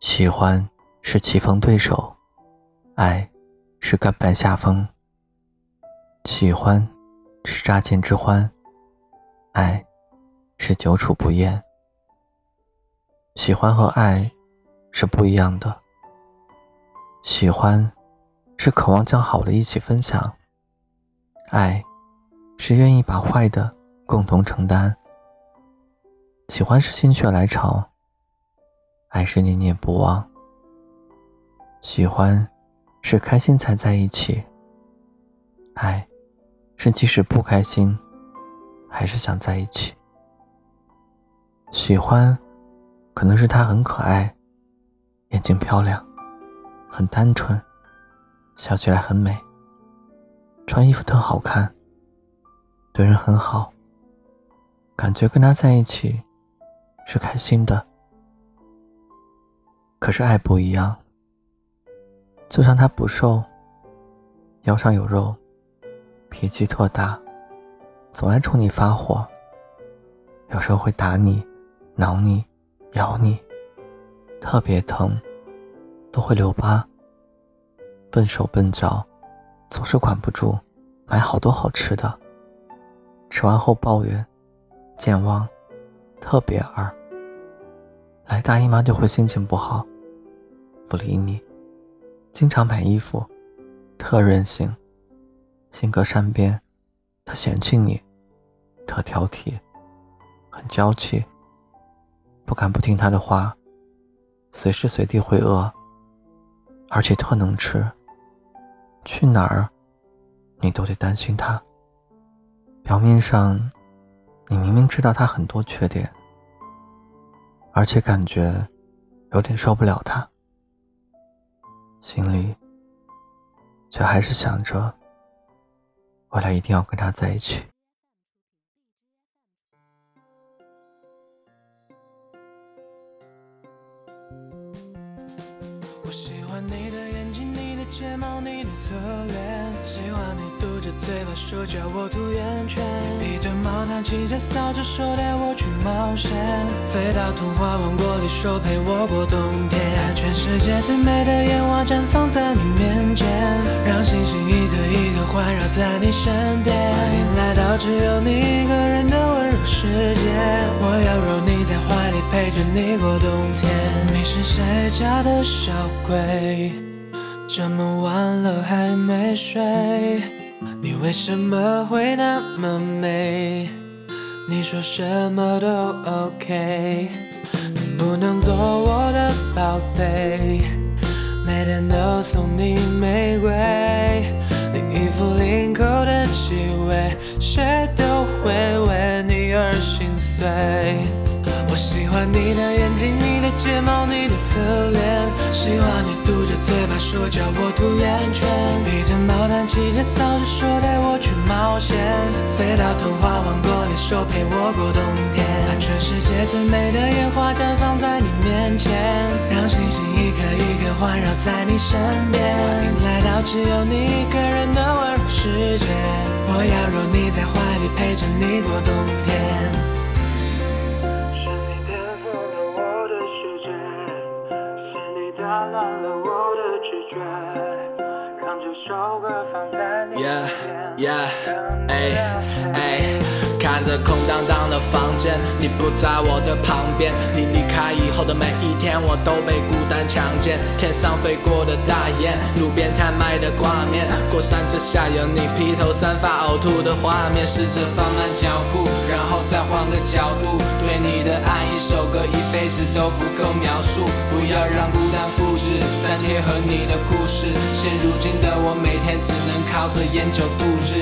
喜欢是棋逢对手，爱是甘拜下风。喜欢是乍见之欢，爱是久处不厌。喜欢和爱是不一样的。喜欢是渴望将好的一起分享，爱是愿意把坏的共同承担。喜欢是心血来潮。爱是念念不忘，喜欢是开心才在一起，爱是即使不开心，还是想在一起。喜欢可能是他很可爱，眼睛漂亮，很单纯，笑起来很美，穿衣服特好看，对人很好，感觉跟他在一起是开心的。可是爱不一样，就像他不瘦，腰上有肉，脾气特大，总爱冲你发火，有时候会打你、挠你、咬你，特别疼，都会留疤。笨手笨脚，总是管不住，买好多好吃的，吃完后抱怨、健忘，特别二。来大姨妈就会心情不好。不理你，经常买衣服，特任性，性格善变，特嫌弃你，特挑剔，很娇气，不敢不听他的话，随时随地会饿，而且特能吃，去哪儿你都得担心他。表面上，你明明知道他很多缺点，而且感觉有点受不了他。心里却还是想着，未来一定要跟他在一起。我喜欢你的眼睛，你的睫毛，你的侧脸，喜欢你嘟着嘴巴说叫我涂圆圈。骑着扫帚，说带我去冒险，飞到童话王国里，说陪我过冬天。把全世界最美的烟花绽放在你面前，让星星一颗一颗环绕在你身边。欢迎来到只有你一个人的温柔世界，我要揉你在怀里，陪着你过冬天。你是谁家的小鬼？这么晚了还没睡，你为什么会那么美？你说什么都 OK，能不能做我的宝贝？每天都送你玫瑰，你衣服领口的气味，谁都会为你而心碎。我喜欢你的眼睛，你睫毛，你的侧脸，喜欢你嘟着嘴巴说叫我涂圆圈，披着毛毯，骑着扫帚，说带我去冒险，飞到童话王国里，说陪我过冬天，把全世界最美的烟花绽放在你面前，让星星一颗一颗环绕在你身边，欢迎来到只有你一个人的温柔世界，我要揉你在怀里，陪着你过冬天。打乱了我的直觉，让这首歌放在你耳边。看着空荡荡的房间，你不在我的旁边。你离开以后的每一天，我都被孤单强奸。天上飞过的大雁，路边摊卖的挂面，过山车下有你披头散发呕吐的画面。试着放慢脚步，然后再换个角度，对你的爱一首歌一辈子都不够描述。不要让孤单复制，粘贴和你的故事。现如今的我，每天只能靠着烟酒度日。